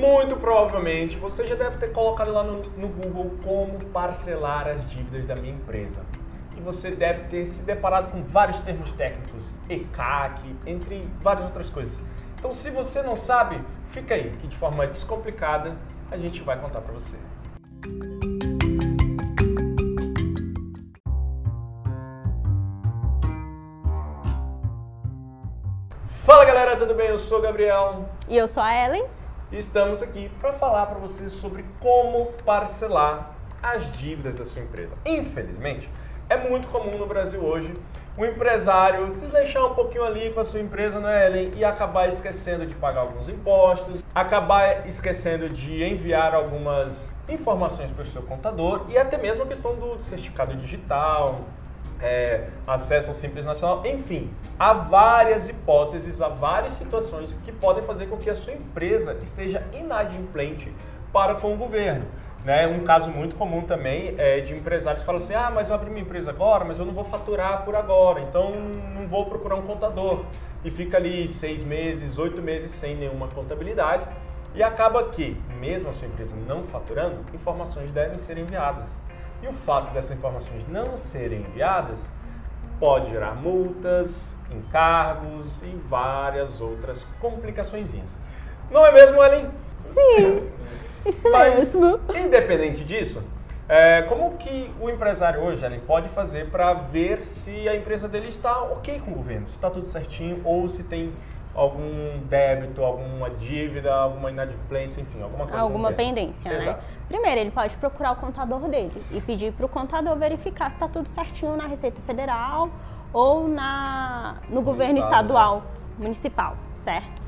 Muito provavelmente você já deve ter colocado lá no, no Google como parcelar as dívidas da minha empresa. E você deve ter se deparado com vários termos técnicos, ECAC, entre várias outras coisas. Então, se você não sabe, fica aí, que de forma descomplicada a gente vai contar para você. Fala galera, tudo bem? Eu sou o Gabriel. E eu sou a Ellen. Estamos aqui para falar para vocês sobre como parcelar as dívidas da sua empresa. Infelizmente, é muito comum no Brasil hoje o empresário desleixar um pouquinho ali com a sua empresa, né, Ellen? E acabar esquecendo de pagar alguns impostos, acabar esquecendo de enviar algumas informações para o seu contador e até mesmo a questão do certificado digital, é, acesso ao Simples Nacional, enfim, há várias hipóteses, há várias situações que podem fazer com que a sua empresa esteja inadimplente para com o governo. Né? Um caso muito comum também é de empresários que falam assim: ah, mas eu abri minha empresa agora, mas eu não vou faturar por agora, então não vou procurar um contador. E fica ali seis meses, oito meses sem nenhuma contabilidade. E acaba que, mesmo a sua empresa não faturando, informações devem ser enviadas. E o fato dessas informações não serem enviadas pode gerar multas, encargos e várias outras complicações. Não é mesmo, Ellen? Sim, isso Mas, mesmo. Independente disso, é, como que o empresário hoje Ellen, pode fazer para ver se a empresa dele está ok com o governo, se está tudo certinho ou se tem algum débito, alguma dívida, alguma inadimplência, enfim, alguma coisa. Alguma pendência, Exato. né? Primeiro, ele pode procurar o contador dele e pedir para o contador verificar se está tudo certinho na Receita Federal ou na, no governo estado, estadual, municipal, certo?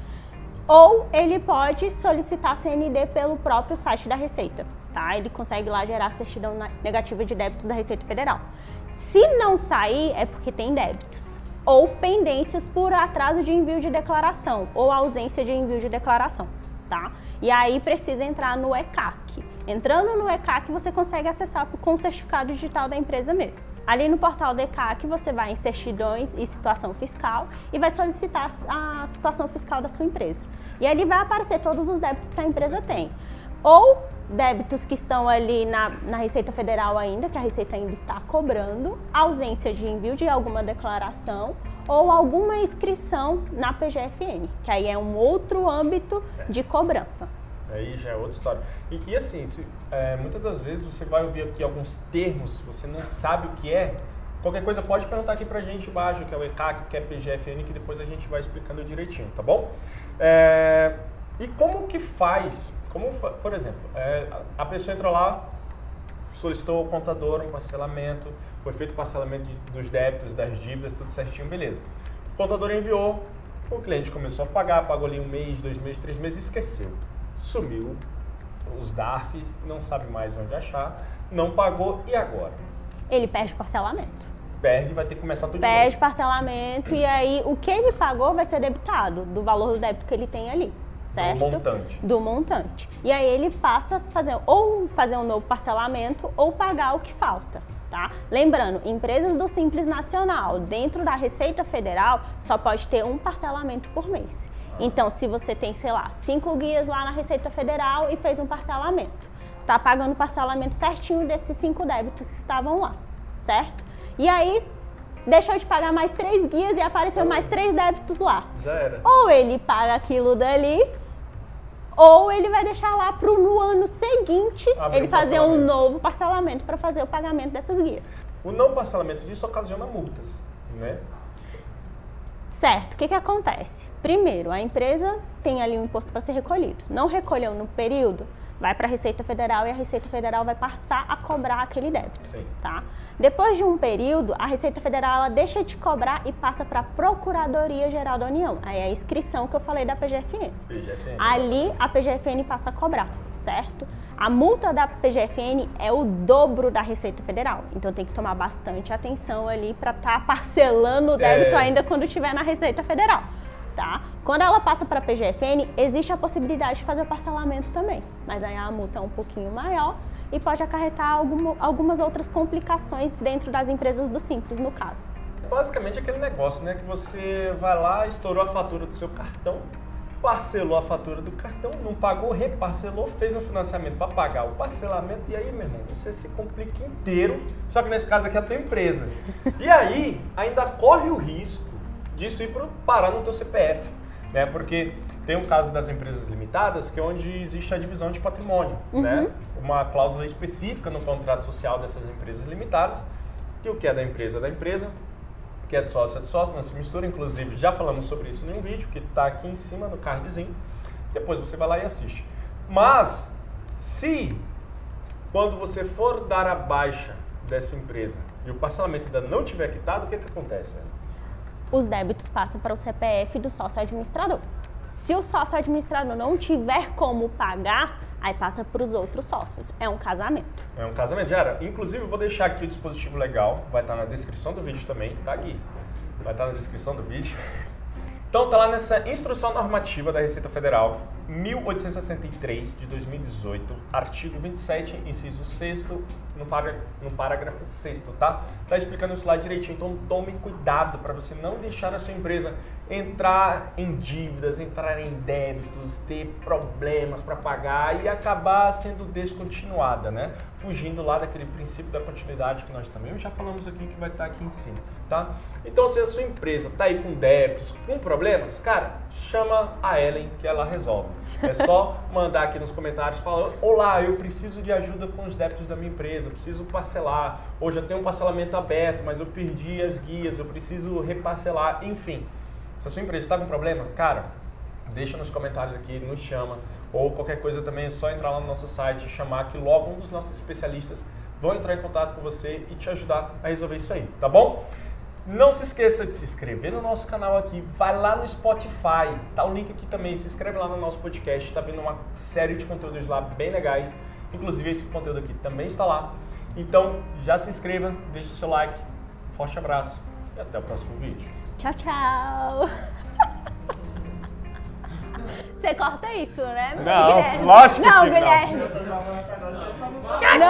Ou ele pode solicitar CND pelo próprio site da Receita, tá? Ele consegue lá gerar a certidão negativa de débitos da Receita Federal. Se não sair, é porque tem débitos ou pendências por atraso de envio de declaração ou ausência de envio de declaração, tá? E aí precisa entrar no ECAC. Entrando no ECAC, você consegue acessar com o certificado digital da empresa mesmo. Ali no portal do ECAC, você vai em certidões e situação fiscal e vai solicitar a situação fiscal da sua empresa. E ali vai aparecer todos os débitos que a empresa tem. Ou débitos que estão ali na, na Receita Federal ainda, que a Receita ainda está cobrando, ausência de envio de alguma declaração ou alguma inscrição na PGFN, que aí é um outro âmbito de cobrança. Aí já é outra história. E, e assim, se- é, muitas das vezes você vai ouvir aqui alguns termos, você não sabe o que é. Qualquer coisa pode perguntar aqui pra gente embaixo, que é o ECAC, que é PGFN, que depois a gente vai explicando direitinho, tá bom? É, e como que faz? Como, por exemplo, é, a pessoa entrou lá, solicitou ao contador um parcelamento, foi feito o parcelamento de- dos débitos, das dívidas, tudo certinho, beleza. O contador enviou, o cliente começou a pagar, pagou ali um mês, dois meses, três meses esqueceu. Sumiu os DARFs, não sabe mais onde achar, não pagou e agora? Ele perde o parcelamento. Perde, vai ter que começar tudo de Perde novo. parcelamento e aí o que ele pagou vai ser debitado do valor do débito que ele tem ali, certo? montante. Do montante. E aí ele passa a fazer ou fazer um novo parcelamento ou pagar o que falta. Tá? Lembrando, empresas do Simples Nacional, dentro da Receita Federal, só pode ter um parcelamento por mês. Então, se você tem, sei lá, cinco guias lá na Receita Federal e fez um parcelamento, tá pagando o parcelamento certinho desses cinco débitos que estavam lá, certo? E aí, deixou de pagar mais três guias e apareceu mais três débitos lá Já era. ou ele paga aquilo dali, ou ele vai deixar lá pro no ano seguinte Abrir ele um fazer um novo parcelamento para fazer o pagamento dessas guias. O não parcelamento disso ocasiona multas, né? Certo, o que, que acontece? Primeiro, a empresa tem ali um imposto para ser recolhido. Não recolheu no período, vai para a Receita Federal e a Receita Federal vai passar a cobrar aquele débito. Sim. Tá? Depois de um período, a Receita Federal ela deixa de cobrar e passa para a Procuradoria Geral da União. Aí é a inscrição que eu falei da PGFN. PGFN. Ali a PGFN passa a cobrar, certo? A multa da PGFN é o dobro da Receita Federal. Então tem que tomar bastante atenção ali para estar parcelando o débito É. ainda quando estiver na Receita Federal. Tá? Quando ela passa para PGFN, existe a possibilidade de fazer o parcelamento também, mas aí a multa é um pouquinho maior e pode acarretar algum- algumas outras complicações dentro das empresas do Simples, no caso. Basicamente aquele negócio, né? Que você vai lá, estourou a fatura do seu cartão, parcelou a fatura do cartão, não pagou, reparcelou, fez um financiamento para pagar o parcelamento e aí, meu irmão, você se complica inteiro. Só que nesse caso aqui é a tua empresa. E aí ainda corre o risco disso ir para parar no teu CPF, né? Porque tem o caso das empresas limitadas, que é onde existe a divisão de patrimônio, Uhum. né? Uma cláusula específica no contrato social dessas empresas limitadas, que o que é da empresa é da empresa, o que é de sócio é de sócio, não se mistura. Inclusive, já falamos sobre isso em um vídeo que está aqui em cima no cardzinho. Depois você vai lá e assiste. Mas, se quando você for dar a baixa dessa empresa e o parcelamento ainda não tiver quitado, o que, que acontece? Os débitos passam para o CPF do sócio administrador. Se o sócio administrador não tiver como pagar, aí passa para os outros sócios. É um casamento. É um casamento, já era. Inclusive, eu vou deixar aqui o dispositivo legal, vai estar na descrição do vídeo também, tá aqui. Vai estar na descrição do vídeo. Então, tá lá nessa Instrução Normativa da Receita Federal, 1863 de 2018, artigo 27, inciso 6 no, no parágrafo 6 tá? Tá explicando isso lá direitinho, então tome cuidado para você não deixar a sua empresa entrar em dívidas, entrar em débitos, ter problemas para pagar e acabar sendo descontinuada, né? Fugindo lá daquele princípio da continuidade que nós também já falamos aqui que vai estar aqui em cima, tá? Então, se a sua empresa tá aí com débitos, com problemas, cara, chama a Ellen que ela resolve. É só mandar aqui nos comentários falando: "Olá, eu preciso de ajuda com os débitos da minha empresa, eu preciso parcelar. Hoje eu tenho um parcelamento aberto, mas eu perdi as guias, eu preciso reparcelar, enfim. Se a sua empresa está com problema, cara, deixa nos comentários aqui, nos chama. Ou qualquer coisa também é só entrar lá no nosso site e chamar que logo um dos nossos especialistas vão entrar em contato com você e te ajudar a resolver isso aí, tá bom? Não se esqueça de se inscrever no nosso canal aqui, vai lá no Spotify, tá o link aqui também, se inscreve lá no nosso podcast, tá vindo uma série de conteúdos lá bem legais, inclusive esse conteúdo aqui também está lá. Então já se inscreva, deixe o seu like, forte abraço e até o próximo vídeo. Tchau, tchau. Você corta isso, né? Não, Guilherme? lógico que não. não. Guilherme. Não, Guilherme. Não, Guilherme,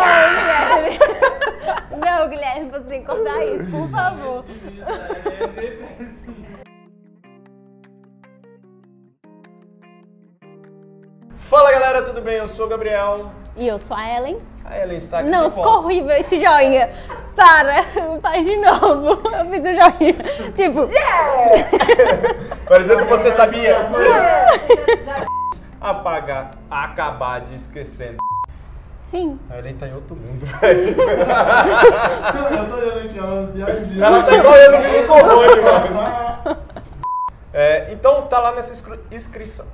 você tem que cortar isso, por favor. Fala galera, tudo bem? Eu sou o Gabriel. E eu sou a Ellen. A Ellen está aqui Não, ficou volta. horrível esse joinha. Para, faz de novo. Eu fiz o joinha. Tipo, Parecendo que você sabia. Apagar, acabar de esquecendo. Sim. A Ellen tá em outro mundo, velho. Eu tô olhando aqui, ela viajou. Ela tá igual eu no vídeo com o Rony, mano. É, então tá lá nessa inscri- inscrição.